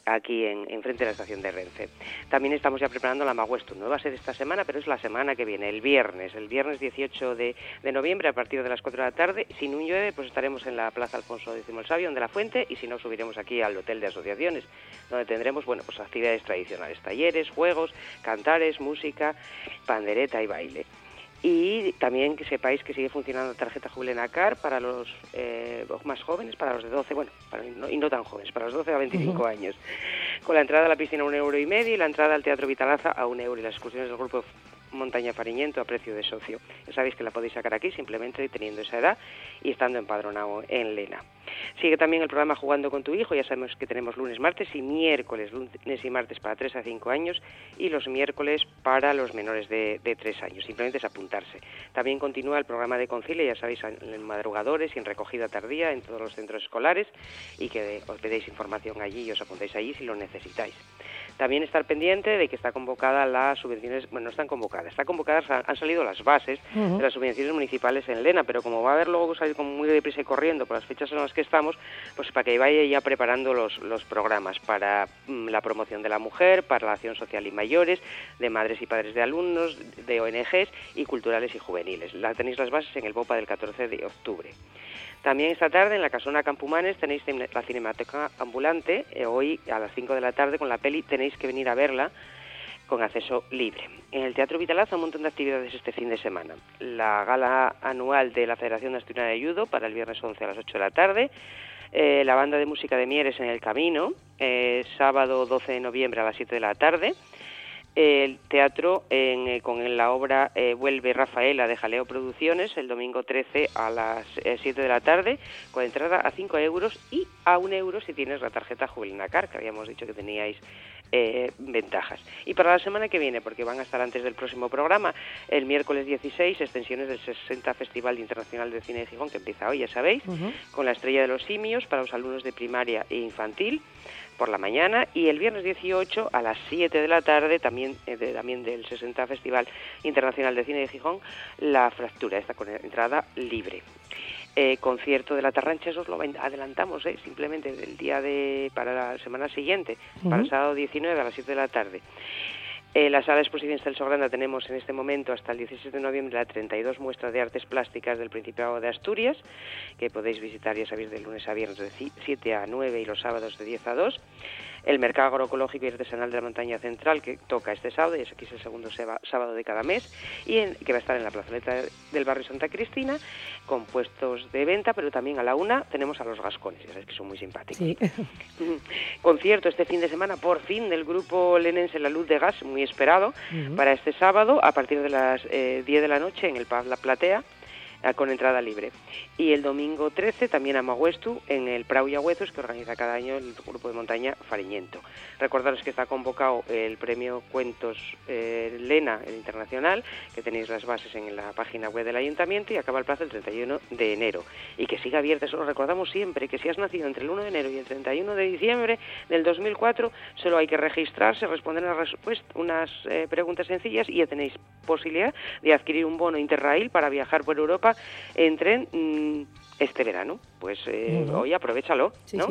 aquí en, frente de la estación de Renfe. También estamos ya preparando la Maguesto. No va a ser esta semana, pero es la semana que viene, el viernes, el viernes 18 de, noviembre a partir de las 4 de la tarde. Si no llueve, pues estaremos en la Plaza Alfonso X el Sabio, donde la Fuente, y si no, subiremos aquí al Hotel de Asociaciones, donde tendremos, bueno, pues actividades tradicionales, talleres, juegos, cantares, música, pandereta y baile. Y también que sepáis que sigue funcionando la tarjeta Jubilena Car para los eh, más jóvenes, para los de 12, bueno, y no tan jóvenes, para los 12 a 25 años. Con la entrada a la piscina a un euro y medio y la entrada al Teatro Vitalaza a un euro y las excursiones del grupo Montaña Fariñento a precio de socio. Ya sabéis que la podéis sacar aquí simplemente teniendo esa edad y estando empadronado en Lena. Sigue también el programa Jugando con tu hijo, ya sabemos que tenemos lunes, martes y miércoles, lunes y martes para 3 a 5 años y los miércoles para los menores de, de 3 años, simplemente es apuntarse. También continúa el programa de concilia, ya sabéis, en madrugadores y en recogida tardía en todos los centros escolares y que os pedéis información allí y os apuntáis allí si lo necesitáis. También estar pendiente de que está convocada las subvenciones, bueno, no están convocadas, está convocadas, han salido las bases de las subvenciones municipales en Lena, pero como va a haber luego salir como muy deprisa y corriendo por las fechas en las que estamos, pues para que vaya ya preparando los, los programas para mm, la promoción de la mujer, para la acción social y mayores, de madres y padres de alumnos, de ONGs y culturales y juveniles. La tenéis las bases en el BOPA del 14 de octubre. También esta tarde en la Casona Campumanes tenéis la Cinemateca Ambulante, eh, hoy a las 5 de la tarde con la peli tenéis que venir a verla con acceso libre. En el Teatro Vitalaza un montón de actividades este fin de semana. La gala anual de la Federación Asturiana de Judo para el viernes 11 a las 8 de la tarde. Eh, la banda de música de Mieres en el Camino, eh, sábado 12 de noviembre a las 7 de la tarde. El teatro en, eh, con la obra eh, Vuelve Rafaela de Jaleo Producciones el domingo 13 a las 7 eh, de la tarde con entrada a 5 euros y a 1 euro si tienes la tarjeta Jubilina Car, que habíamos dicho que teníais ventajas. Y para la semana que viene, porque van a estar antes del próximo programa, el miércoles 16, extensiones del 60 Festival Internacional de Cine de Gijón, que empieza hoy, ya sabéis, con la estrella de los simios para los alumnos de primaria e infantil por la mañana y el viernes 18 a las 7 de la tarde, también, eh, también del 60 Festival Internacional de Cine de Gijón, La Fractura, esta con entrada libre. Eh, concierto de la Tarrancha, eso os lo adelantamos, eh, simplemente del día de, para la semana siguiente, para el sábado 19 a las 7 de la tarde. En la sala de exposición Celso Granda tenemos en este momento hasta el 17 de noviembre la 32 muestras de artes plásticas del Principado de Asturias, que podéis visitar, ya sabéis, de lunes a viernes de 7 a 9 y los sábados de 10 a 2 el mercado agroecológico y artesanal de la montaña central que toca este sábado, y es aquí es el segundo sábado de cada mes, y que va a estar en la plazoleta del barrio Santa Cristina, con puestos de venta, pero también a la una tenemos a los gascones, ya sabéis que son muy simpáticos. Concierto este fin de semana, por fin, del grupo lenense La Luz de Gas, muy esperado, para este sábado, a partir de las 10 eh, de la noche en el Pub La Platea, con entrada libre. Y el domingo 13 también a Maguestu en el Prau y Agüezos que organiza cada año el grupo de montaña Fariñento. Recordaros que está convocado el premio Cuentos eh, Lena, el internacional, que tenéis las bases en la página web del ayuntamiento y acaba el plazo el 31 de enero. Y que siga abierto, eso lo recordamos siempre, que si has nacido entre el 1 de enero y el 31 de diciembre del 2004, solo hay que registrarse, responder unas, unas eh, preguntas sencillas y ya tenéis posibilidad de adquirir un bono Interrail para viajar por Europa entren mm, este verano. Pues eh, hoy aprovechalo, ¿no?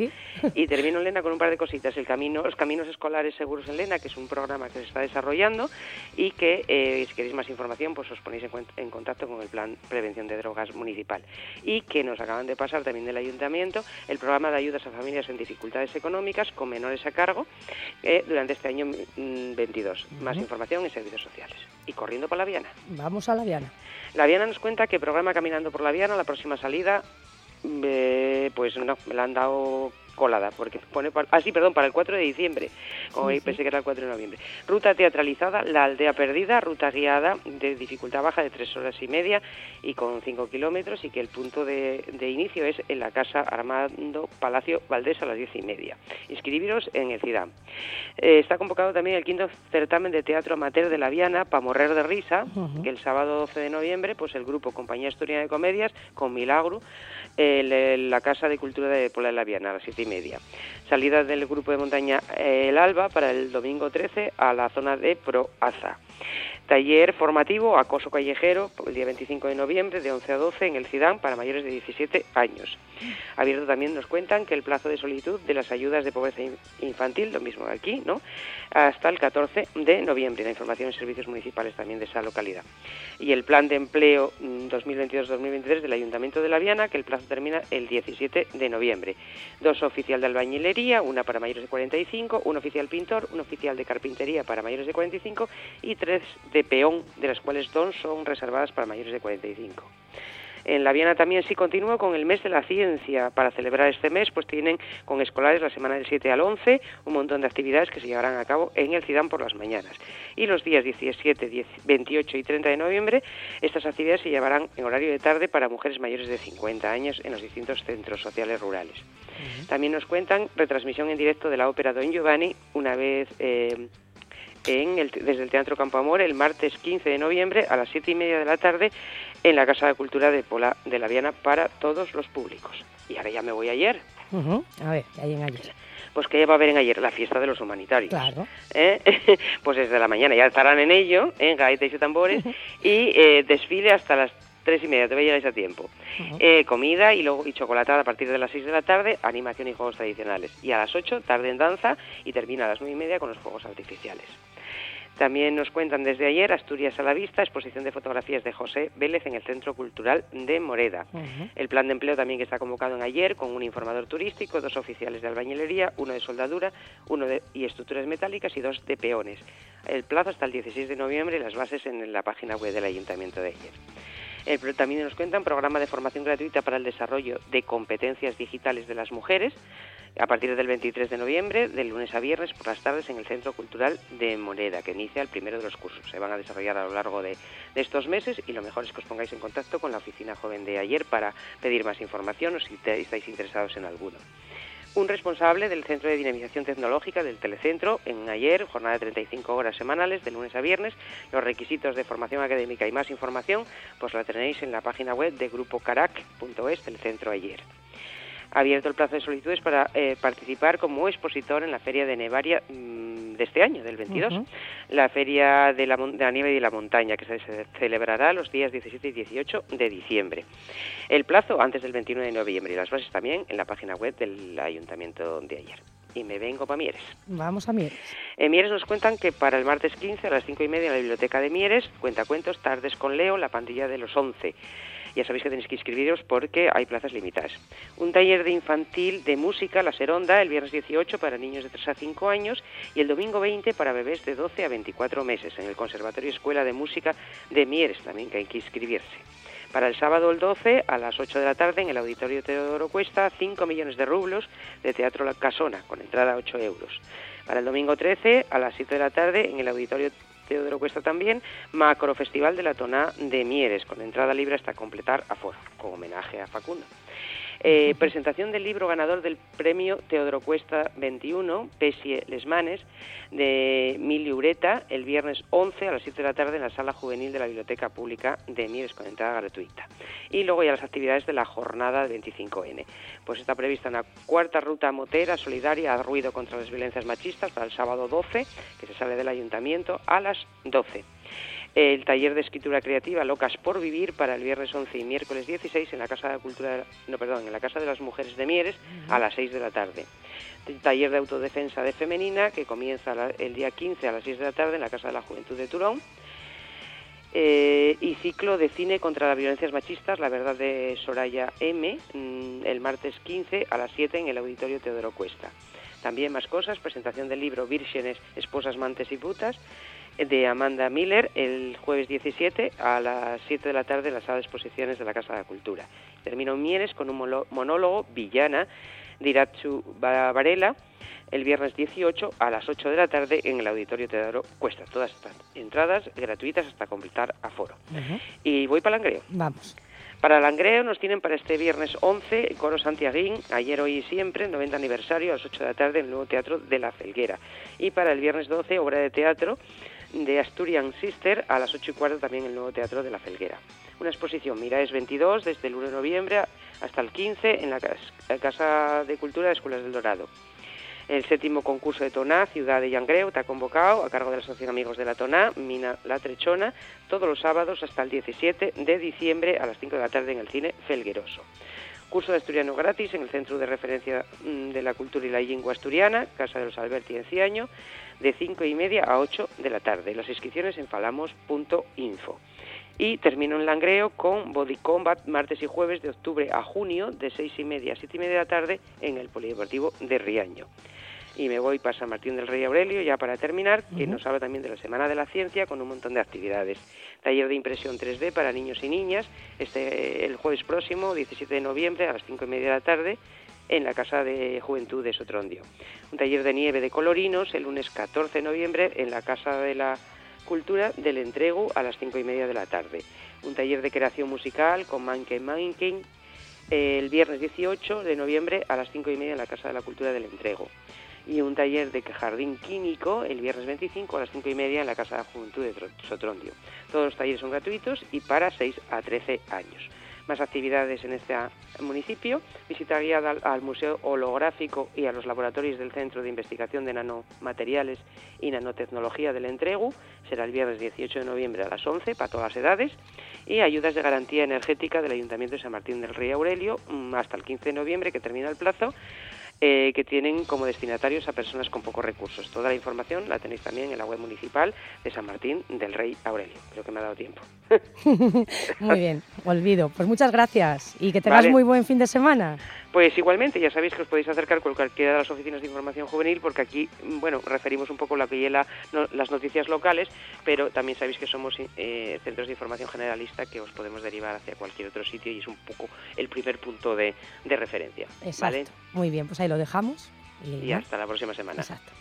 y termino, Lena, con un par de cositas. El camino, los caminos escolares seguros en Lena, que es un programa que se está desarrollando y que, eh, si queréis más información, pues os ponéis en, contacto con el Plan Prevención de Drogas Municipal. Y que nos acaban de pasar también del Ayuntamiento el programa de ayudas a familias en dificultades económicas con menores a cargo eh, durante este año 22. Mm, más información en servicios sociales. Y corriendo por la Viana. Vamos a la Viana. La Viana nos cuenta que programa Caminando por la Viana, la próxima salida, eh, pues no, me la han dado colada, porque pone, ah sí, perdón, para el 4 de diciembre, como pensé que era el 4 de noviembre. Ruta teatralizada, La Aldea Perdida, ruta guiada de dificultad baja de 3 horas y media y con 5 kilómetros y que el punto de, inicio es en la Casa Armando Palacio Valdés a las 10 y media. Inscribiros en el CIDAM. Eh, está convocado también el quinto certamen de teatro amateur de la Viana, para morrer de risa, que el sábado 12 de noviembre, pues el grupo Compañía Asturiana de Comedias, con Milagro, la Casa de Cultura de Pola de la Viana a las siete y media. Salida del grupo de montaña eh, El Alba para el domingo 13 a la zona de Proaza. Taller formativo Acoso Callejero el día 25 de noviembre de 11 a 12 en el CIDAM para mayores de 17 años. Abierto también nos cuentan que el plazo de solicitud de las ayudas de pobreza infantil, lo mismo aquí, ¿no? Hasta el 14 de noviembre. La información en servicios municipales también de esa localidad. Y el plan de empleo 2022-2023 mm, del Ayuntamiento de La Viana, que el plazo termina el 17 de noviembre. Dos oficial de albañilería, una para mayores de 45, un oficial pintor, un oficial de carpintería para mayores de 45 y tres de peón, de las cuales dos son reservadas para mayores de 45. En La Viana también sí continúa con el mes de la ciencia. Para celebrar este mes, pues tienen con escolares la semana del 7 al 11 un montón de actividades que se llevarán a cabo en el CIDAM por las mañanas. Y los días 17, 28 y 30 de noviembre, estas actividades se llevarán en horario de tarde para mujeres mayores de 50 años en los distintos centros sociales rurales. También nos cuentan retransmisión en directo de la ópera Don Giovanni una vez... Eh, desde el Teatro Campo Amor el martes 15 de noviembre a las 7 y media de la tarde en la Casa de Cultura de Pola de la Viana para todos los públicos. Y ahora ya me voy ayer. A ver, ¿qué hay en ayer? Pues que va a haber en ayer la fiesta de los humanitarios. Claro. ¿Eh? pues desde la mañana ya estarán en ello, en gaitas y tambores, y eh, desfile hasta las tres y media, te veis a tiempo. Eh, comida y luego y chocolatada a partir de las seis de la tarde, animación y juegos tradicionales. Y a las ocho, tarde en danza y termina a las nueve y media con los juegos artificiales. También nos cuentan desde ayer Asturias a la vista, exposición de fotografías de José Vélez en el Centro Cultural de Moreda. El plan de empleo también que está convocado en ayer con un informador turístico, dos oficiales de albañilería, uno de soldadura, uno de y estructuras metálicas y dos de peones. El plazo hasta el 16 de noviembre, las bases en la página web del Ayuntamiento de ayer. Eh, pero también nos cuentan programa de formación gratuita para el desarrollo de competencias digitales de las mujeres a partir del 23 de noviembre, de lunes a viernes por las tardes en el Centro Cultural de Moneda, que inicia el primero de los cursos. Se van a desarrollar a lo largo de, estos meses y lo mejor es que os pongáis en contacto con la oficina joven de ayer para pedir más información o si estáis interesados en alguno un responsable del Centro de Dinamización Tecnológica del Telecentro en ayer, jornada de 35 horas semanales, de lunes a viernes. Los requisitos de formación académica y más información, pues la tenéis en la página web de Grupo Carac.es del Centro ayer ha abierto el plazo de solicitudes para eh, participar como expositor en la Feria de Nevaria mm, de este año, del 22, la Feria de la, de la, Nieve y la Montaña, que se celebrará los días 17 y 18 de diciembre. El plazo antes del 21 de noviembre y las bases también en la página web del Ayuntamiento de ayer y me vengo para Mieres. Vamos a Mieres. En Mieres nos cuentan que para el martes 15 a las 5 y media en la biblioteca de Mieres, cuenta cuentos, tardes con Leo, la pandilla de los 11 ya sabéis que tenéis que inscribiros porque hay plazas limitadas. Un taller de infantil de música, La Seronda, el viernes 18 para niños de 3 a 5 años y el domingo 20 para bebés de 12 a 24 meses en el Conservatorio Escuela de Música de Mieres, también que hay que inscribirse. Para el sábado el 12 a las 8 de la tarde en el Auditorio Teodoro Cuesta 5 millones de rublos de Teatro La Casona con entrada a 8 euros. Para el domingo 13 a las 7 de la tarde en el Auditorio Teodoro Cuesta también, Macro Festival de la Tona de Mieres, con entrada libre hasta completar aforo, con homenaje a Facundo. Eh, presentación del libro ganador del premio Teodoro Cuesta 21, Pesie Lesmanes, de Mili Ureta, el viernes 11 a las 7 de la tarde en la sala juvenil de la Biblioteca Pública de Mieres, con entrada gratuita. Y luego ya las actividades de la jornada 25N. Pues está prevista una cuarta ruta motera solidaria a ruido contra las violencias machistas para el sábado 12, que se sale del ayuntamiento, a las 12 el taller de escritura creativa Locas por Vivir para el viernes 11 y miércoles 16 en la Casa de Cultura, no, perdón, en la Casa de las Mujeres de Mieres a las 6 de la tarde. El taller de autodefensa de femenina que comienza el día 15 a las 6 de la tarde en la Casa de la Juventud de Turón. Eh, y ciclo de cine contra las violencias machistas, La Verdad de Soraya M, mm, el martes 15 a las 7 en el Auditorio Teodoro Cuesta. También más cosas, presentación del libro Vírgenes, Esposas, Mantes y Putas, de Amanda Miller el jueves 17 a las 7 de la tarde en la sala de exposiciones de la Casa de la Cultura. Termino Mieres con un monólogo villana de Iratsu Varela el viernes 18 a las 8 de la tarde en el Auditorio Teodoro Cuesta. Todas estas entradas gratuitas hasta completar aforo. Y voy para Langreo. Vamos. Para Langreo nos tienen para este viernes 11 Coro Santiaguín, ayer, hoy y siempre, 90 aniversario a las 8 de la tarde en el nuevo Teatro de la Felguera. Y para el viernes 12, obra de teatro de Asturian Sister a las 8 y cuarto también en el nuevo Teatro de la Felguera. Una exposición Miraes 22 desde el 1 de noviembre hasta el 15 en la Casa de Cultura de Escuelas del Dorado. El séptimo concurso de Toná, Ciudad de Yangreu, está convocado a cargo de la Asociación Amigos de la Toná, Mina La Trechona, todos los sábados hasta el 17 de diciembre a las 5 de la tarde en el cine Felgueroso. Curso de asturiano gratis en el Centro de Referencia mm, de la Cultura y la Lengua Asturiana, Casa de los Alberti en Ciaño, de 5 y media a 8 de la tarde. Las inscripciones en falamos.info. Y termino en Langreo con Body Combat martes y jueves de octubre a junio de 6 y media a 7 y media de la tarde en el Polideportivo de Riaño. Y me voy para San Martín del Rey Aurelio ya para terminar, que nos habla también de la Semana de la Ciencia con un montón de actividades. Taller de impresión 3D para niños y niñas este el jueves próximo, 17 de noviembre a las 5 y media de la tarde en la Casa de Juventud de Sotrondio. Un taller de nieve de colorinos el lunes 14 de noviembre en la Casa de la Cultura del Entrego a las 5 y media de la tarde. Un taller de creación musical con Manken Manken el viernes 18 de noviembre a las 5 y media en la Casa de la Cultura del Entrego. Y un taller de jardín químico el viernes 25 a las 5 y media en la Casa de Juventud de Sotrondio. Todos los talleres son gratuitos y para 6 a 13 años. Más actividades en este municipio, visita guiada al, Museo Holográfico y a los laboratorios del Centro de Investigación de Nanomateriales y Nanotecnología del Entregu, será el viernes 18 de noviembre a las 11 para todas las edades, y ayudas de garantía energética del Ayuntamiento de San Martín del Rey Aurelio mm, hasta el 15 de noviembre que termina el plazo eh, que tienen como destinatarios a personas con pocos recursos. Toda la información la tenéis también en la web municipal de San Martín del Rey Aurelio. Creo que me ha dado tiempo. muy bien, olvido. Pues muchas gracias y que tengas muy buen fin de semana. Pues igualmente, ya sabéis que os podéis acercar con cualquiera de las oficinas de información juvenil, porque aquí, bueno, referimos un poco lo que lleva las noticias locales, pero también sabéis que somos eh, centros de información generalista que os podemos derivar hacia cualquier otro sitio y es un poco el primer punto de, referencia. Exacto. Muy bien, pues ahí lo dejamos. Y hasta la próxima semana. Exacto.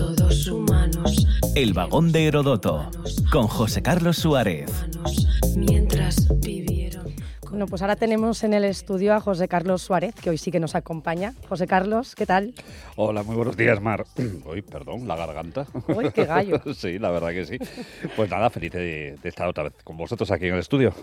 El vagón de Herodoto. Con José Carlos Suárez. Mientras. Bueno, pues ahora tenemos en el estudio a José Carlos Suárez, que hoy sí que nos acompaña. José Carlos, ¿qué tal? Hola, muy buenos días, Mar. Uy, perdón, la garganta. Uy, qué gallo. sí, la verdad que sí. Pues nada, feliz de, de estar otra vez con vosotros aquí en el estudio.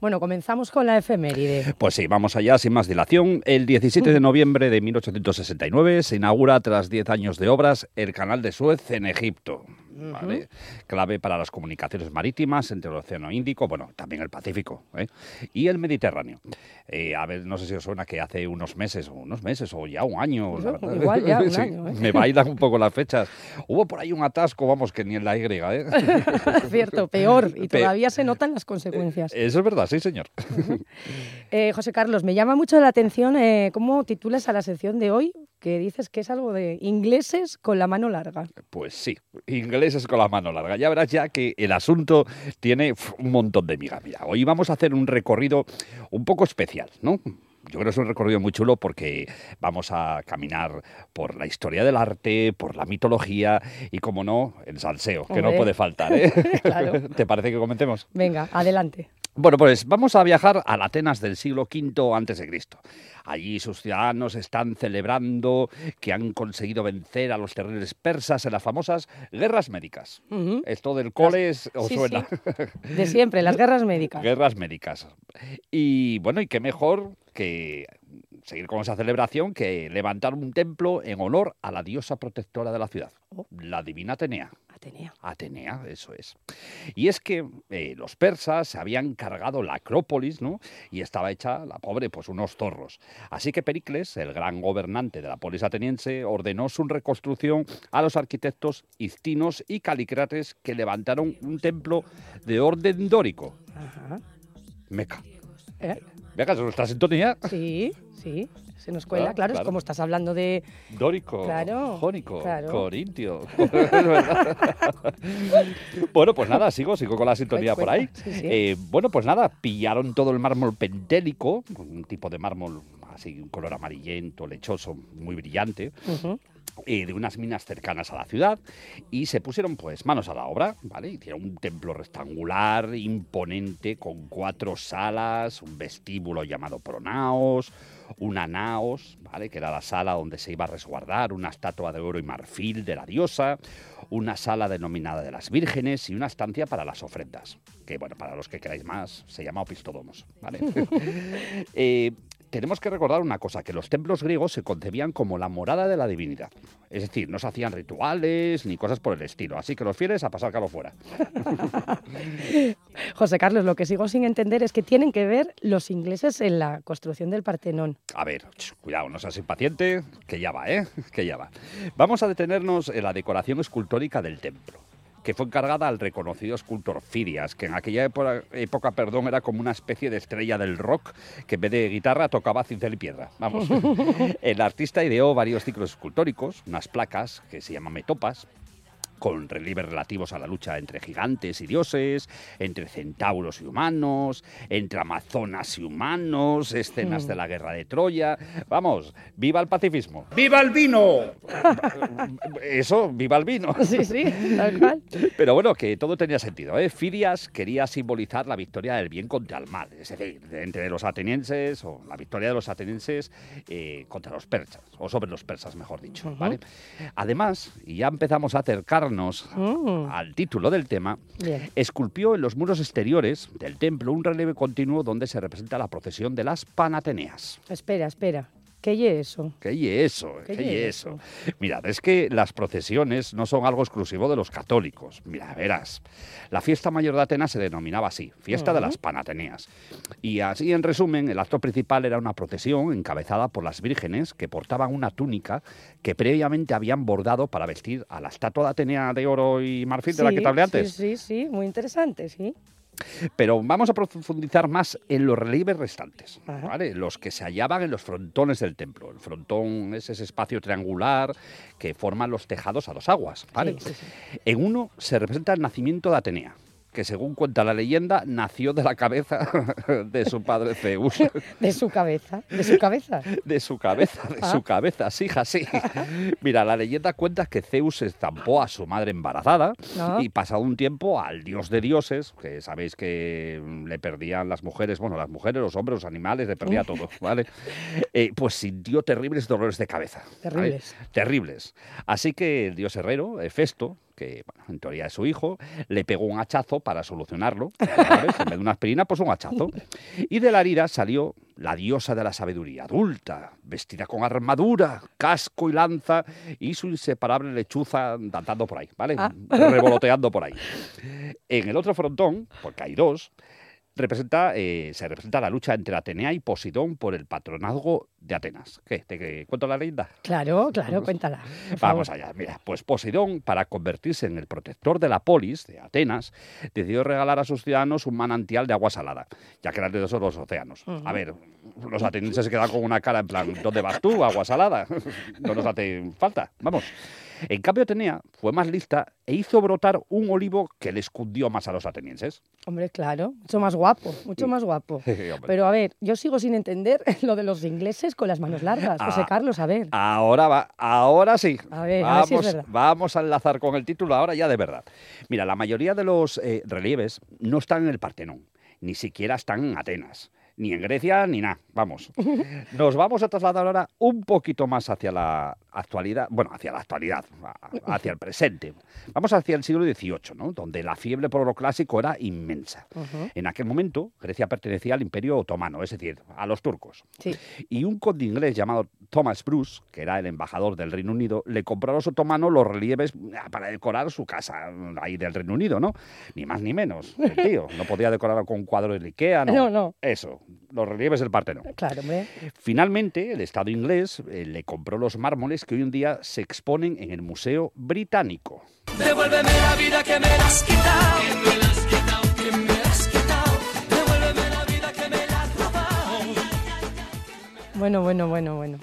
Bueno, comenzamos con la efeméride. Pues sí, vamos allá, sin más dilación. El 17 de noviembre de 1869 se inaugura, tras 10 años de obras, el canal de Suez en Egipto. ¿Vale? Clave para las comunicaciones marítimas entre el Océano Índico, bueno, también el Pacífico ¿eh? y el Mediterráneo. Eh, a ver, no sé si os suena que hace unos meses, o unos meses, o ya un año. la. Igual ya un Sí, año, ¿eh? Me bailan un poco las fechas. Hubo por ahí un atasco, vamos, que ni en la Y, ¿eh? Cierto, peor, y Pe- todavía se notan las consecuencias. Eso es verdad, sí, señor. José Carlos, me llama mucho la atención cómo titulas a la sección de hoy, que dices que es algo de ingleses con la mano larga. Pues sí, ingleses con la mano larga. Ya verás ya que el asunto tiene un montón de miga. Mira, hoy vamos a hacer un recorrido un poco especial, ¿no? Yo creo que es un recorrido muy chulo porque vamos a caminar por la historia del arte, por la mitología y, como no, el salseo, que no puede faltar, ¿eh? Claro. ¿Te parece que comentemos? Venga, adelante. Bueno, pues vamos a viajar al Atenas del siglo V antes de Cristo. Allí sus ciudadanos están celebrando que han conseguido vencer a los terribles persas en las famosas guerras médicas. Esto del cole es- os Sí, suena. sí. De siempre, las guerras médicas. Guerras médicas. Y bueno, y qué mejor que seguir con esa celebración que levantar un templo en honor a la diosa protectora de la ciudad, Oh. la divina Atenea. Atenea. Atenea, eso es. Y es que eh, los persas se habían cargado la Acrópolis, ¿no? Y estaba hecha, la pobre, pues unos zorros. Así que Pericles, el gran gobernante de la polis ateniense, ordenó su reconstrucción a los arquitectos Iztinos y Calicrates que levantaron un templo de orden dórico. Ajá. Meca. ¿Eh? Venga, ¿eso está sintonía? Sí, sí, se nos cuela, Claro, claro, es claro. como estás hablando de... Dórico, Claro, jónico, claro. corintio. Es bueno, pues nada, sigo, sigo con la sintonía por ahí. Sí, sí. Eh, bueno, pues nada, pillaron todo el mármol pentélico, un tipo de mármol así, un color amarillento, lechoso, muy brillante, Ujú. Eh, de unas minas cercanas a la ciudad y se pusieron pues manos a la obra, ¿vale? Hicieron un templo rectangular, imponente, con cuatro salas, un vestíbulo llamado pronaos, una naos, ¿vale? Que era la sala donde se iba a resguardar una estatua de oro y marfil de la diosa, una sala denominada de las vírgenes y una estancia para las ofrendas, que bueno, para los que queráis más, se llama opistodomos, ¿vale? Eh, tenemos que recordar una cosa, que los templos griegos se concebían como la morada de la divinidad. Es decir, no se hacían rituales ni cosas por el estilo. Así que los fieles a pasar calor fuera. José Carlos, lo que sigo sin entender es que tienen que ver los ingleses en la construcción del Partenón. A ver, cuidado, no seas impaciente, que ya va, ¿eh? Que ya va. Vamos a detenernos en la decoración escultórica del templo que fue encargada al reconocido escultor Firias, que en aquella época, época, perdón, era como una especie de estrella del rock que en vez de guitarra tocaba cincel y piedra. Vamos. El artista ideó varios ciclos escultóricos, unas placas que se llaman metopas, con relieves relativos a la lucha entre gigantes y dioses, entre centauros y humanos, entre amazonas y humanos, escenas Mm. de la guerra de Troya. Vamos, viva el pacifismo. ¡Viva el vino! Eso, viva el vino. Sí, sí, tal cual. Pero bueno, que todo tenía sentido. ¿eh? Firias quería simbolizar la victoria del bien contra el mal, es decir, de- entre los atenienses, o la victoria de los atenienses eh, contra los persas, o sobre los persas, mejor dicho. ¿vale? Además, y ya empezamos a acercarnos Mm, al título del tema, Bien. esculpió en los muros exteriores del templo un relieve continuo donde se representa la procesión de las Panateneas. Espera, espera. ¿Qué y eso? ¿Qué y eso? ¿Qué ¿Qué ye y eso? Mirad, es que las procesiones no son algo exclusivo de los católicos. Mira, verás, la fiesta mayor de Atenas se denominaba así, fiesta de las Panateneas. Y así, en resumen, el acto principal era una procesión encabezada por las vírgenes que portaban una túnica que previamente habían bordado para vestir a la estatua de Atenea de oro y marfil de la que te hablé antes. Sí, sí, sí, muy interesante, sí. Pero vamos a profundizar más en los relieves restantes. ¿vale? los que se hallaban en los frontones del templo. El frontón es ese espacio triangular que forman los tejados a dos aguas. ¿vale? Sí, sí, sí. En uno se representa el nacimiento de Atenea, que según cuenta la leyenda nació de la cabeza de su padre Zeus. De su cabeza, de su cabeza. De su cabeza, de Ah. su cabeza, sí, hija, sí. Mira, la leyenda cuenta que Zeus estampó a su madre embarazada Ah. y pasado un tiempo al dios de dioses, que sabéis que mm, le perdían las mujeres, bueno, las mujeres, los hombres, los animales, le perdía todo, ¿vale? Eh, pues sintió terribles dolores de cabeza. ¿vale? Terribles. Terribles. Así que el dios herrero, Hefesto, que bueno, en teoría es su hijo, le pegó un hachazo para solucionarlo. ¿sabes? En vez de una aspirina, pues un hachazo. Y de la herida salió la diosa de la sabiduría, adulta, vestida con armadura, casco y lanza, y su inseparable lechuza andando por ahí, ¿vale? Ah. Revoloteando por ahí. En el otro frontón, porque hay dos, representa, eh, se representa la lucha entre Atenea y Posidón por el patronazgo de Atenas. ¿Qué? ¿Te cuento la leyenda? Claro, claro, cuéntala. Vamos allá, mira, pues Poseidón, para convertirse en el protector de la polis, de Atenas, decidió regalar a sus ciudadanos un manantial de agua salada, ya que eran de esos los océanos. A ver, los atenienses se quedan con una cara en plan, ¿dónde vas tú, agua salada? no nos hace falta, vamos. En cambio, Atenea fue más lista e hizo brotar un olivo que les cundió más a los atenienses. Hombre, claro, mucho más guapo, mucho más guapo. Pero a ver, yo sigo sin entender lo de los ingleses con las manos largas. José Ah. Carlos, a ver. Ahora va, ahora sí. A ver, a ver vamos, si es verdad. vamos a enlazar con el título ahora ya de verdad. Mira, la mayoría de los eh, relieves no están en el Partenón, ni siquiera están en Atenas, ni en Grecia, ni nada. Vamos. Nos vamos a trasladar ahora un poquito más hacia la actualidad, bueno, hacia la actualidad, hacia el presente. Vamos hacia el siglo XVIII, ¿no? Donde la fiebre por lo clásico era inmensa. En aquel momento, Grecia pertenecía al Imperio Otomano, es decir, a los turcos. Sí. Y un conde inglés llamado Thomas Bruce, que era el embajador del Reino Unido, le compró a los otomanos los relieves ah, para decorar su casa mm, ahí del Reino Unido, ¿no? Ni más ni menos, el tío. No podía decorarlo con un cuadro de Ikea, ¿no? No, no. Eso, los relieves del Partenón. Claro, hombre. Finalmente, el Estado inglés eh, le compró los mármoles que hoy en día se exponen en el Museo Británico. Devuélveme la vida que me la has quitado. Que me la has quitado, que me la has quitado. Devuélveme la vida que me la has robado. Bueno, bueno, bueno, bueno.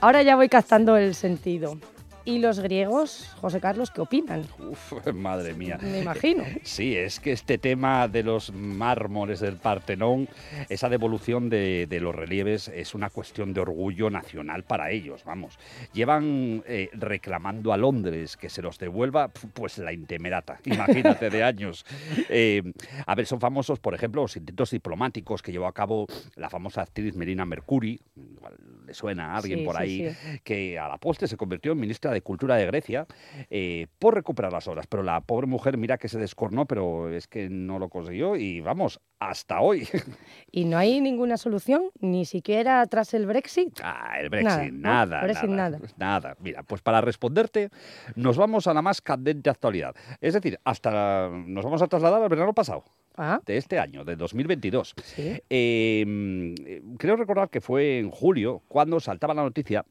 Ahora ya voy captando el sentido. ¿Y los griegos, José Carlos, qué opinan? Uf, madre mía. Me imagino. Sí, es que este tema de los mármoles del Partenón, esa devolución de, de los relieves es una cuestión de orgullo nacional para ellos, vamos. Llevan eh, reclamando a Londres que se los devuelva, pu- pues la intemerata, imagínate, de años. Eh, a ver, son famosos, por ejemplo, los intentos diplomáticos que llevó a cabo la famosa actriz Melina Mercuri, igual le suena a alguien Sí, por sí, ahí, sí. que a la postre se convirtió en ministra de Cultura de Grecia eh, por recuperar las obras. Pero la pobre mujer, mira que se descornó, pero es que no lo consiguió y vamos, hasta hoy. ¿Y no hay ninguna solución? ¿Ni siquiera tras el Brexit? Ah, el Brexit, Nada, nada, ¿no? Brexit, nada, nada. nada. Mira, pues para responderte, nos vamos a la más candente actualidad. Es decir, hasta nos vamos a trasladar al verano pasado. Ah. De este año, de 2022. Sí. Eh, mm, creo recordar que fue en julio cuando saltaba la noticia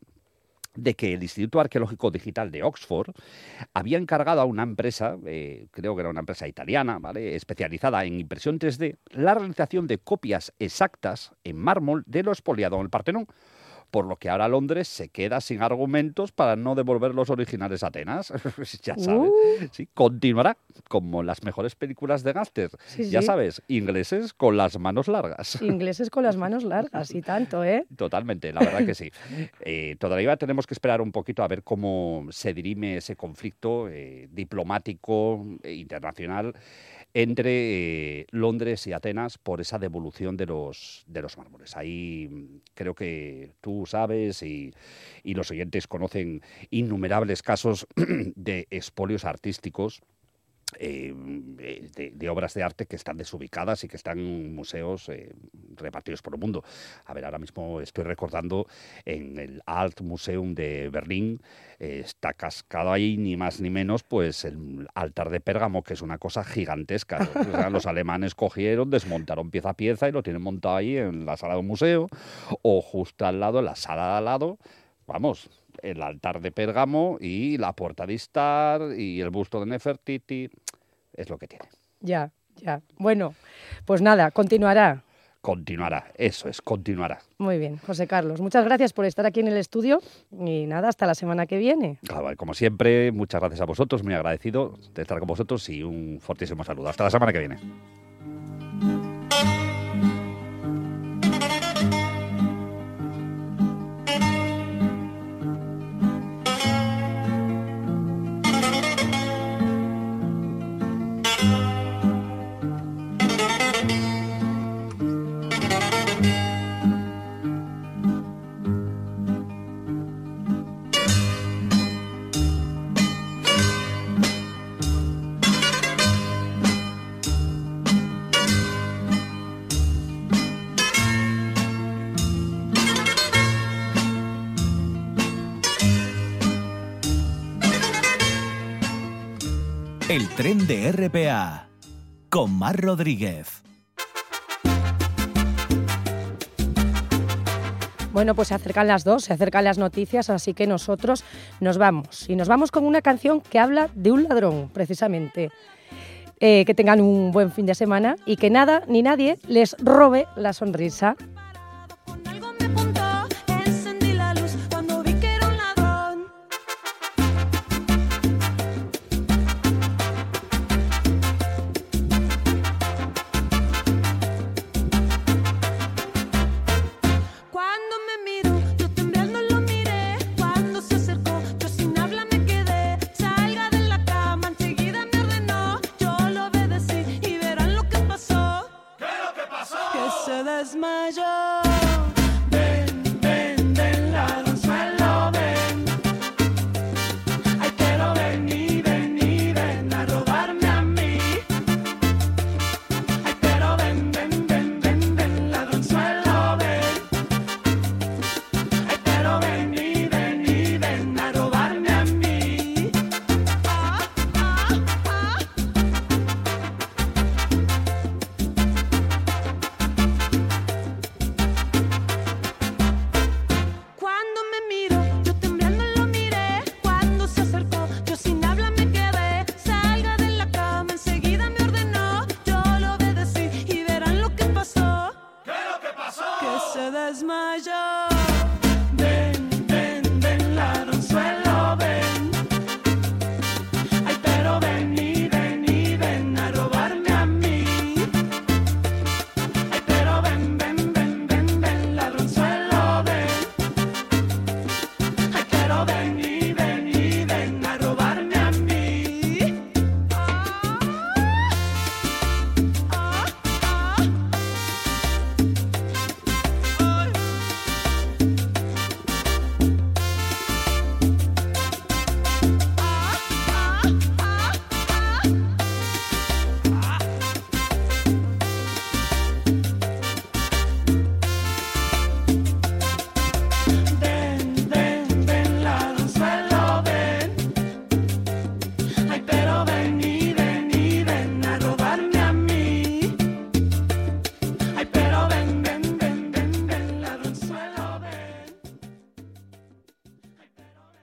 de que el Instituto Arqueológico Digital de Oxford había encargado a una empresa, eh, creo que era una empresa italiana, ¿vale? especializada en impresión 3D, la realización de copias exactas en mármol de lo expoliado en el Partenón. Por lo que ahora Londres se queda sin argumentos para no devolver los originales a Atenas. ya sabes. Uh. Sí, continuará como las mejores películas de gángster. Sí, ya sí. sabes, ingleses con las manos largas. Ingleses con las manos largas y tanto, ¿eh? Totalmente, la verdad que sí. Eh, todavía tenemos que esperar un poquito a ver cómo se dirime ese conflicto eh, diplomático e internacional entre eh, Londres y Atenas por esa devolución de los, de los mármoles. Ahí mm, creo que tú sabes y, y los oyentes conocen innumerables casos de expolios artísticos eh, de, de obras de arte que están desubicadas y que están en museos eh, repartidos por el mundo. A ver, ahora mismo estoy recordando en el Alt Museum de Berlín, eh, está cascado ahí ni más ni menos pues el altar de Pérgamo, que es una cosa gigantesca. O sea, los alemanes cogieron, desmontaron pieza a pieza y lo tienen montado ahí en la sala de un museo o justo al lado, en la sala de al lado, vamos, el altar de Pérgamo y la puerta de Istar y el busto de Nefertiti. Es lo que tiene. Ya, ya. Bueno, pues nada, continuará. Continuará, eso es, continuará. Muy bien, José Carlos. Muchas gracias por estar aquí en el estudio y nada, hasta la semana que viene. Claro, Como siempre, muchas gracias a vosotros, muy agradecido de estar con vosotros y un fortísimo saludo. Hasta la semana que viene. Tren de RPA con Mar Rodríguez. Bueno, pues se acercan las dos, se acercan las noticias, así que nosotros nos vamos. Y nos vamos con una canción que habla de un ladrón, precisamente. Eh, que tengan un buen fin de semana y que nada ni nadie les robe la sonrisa.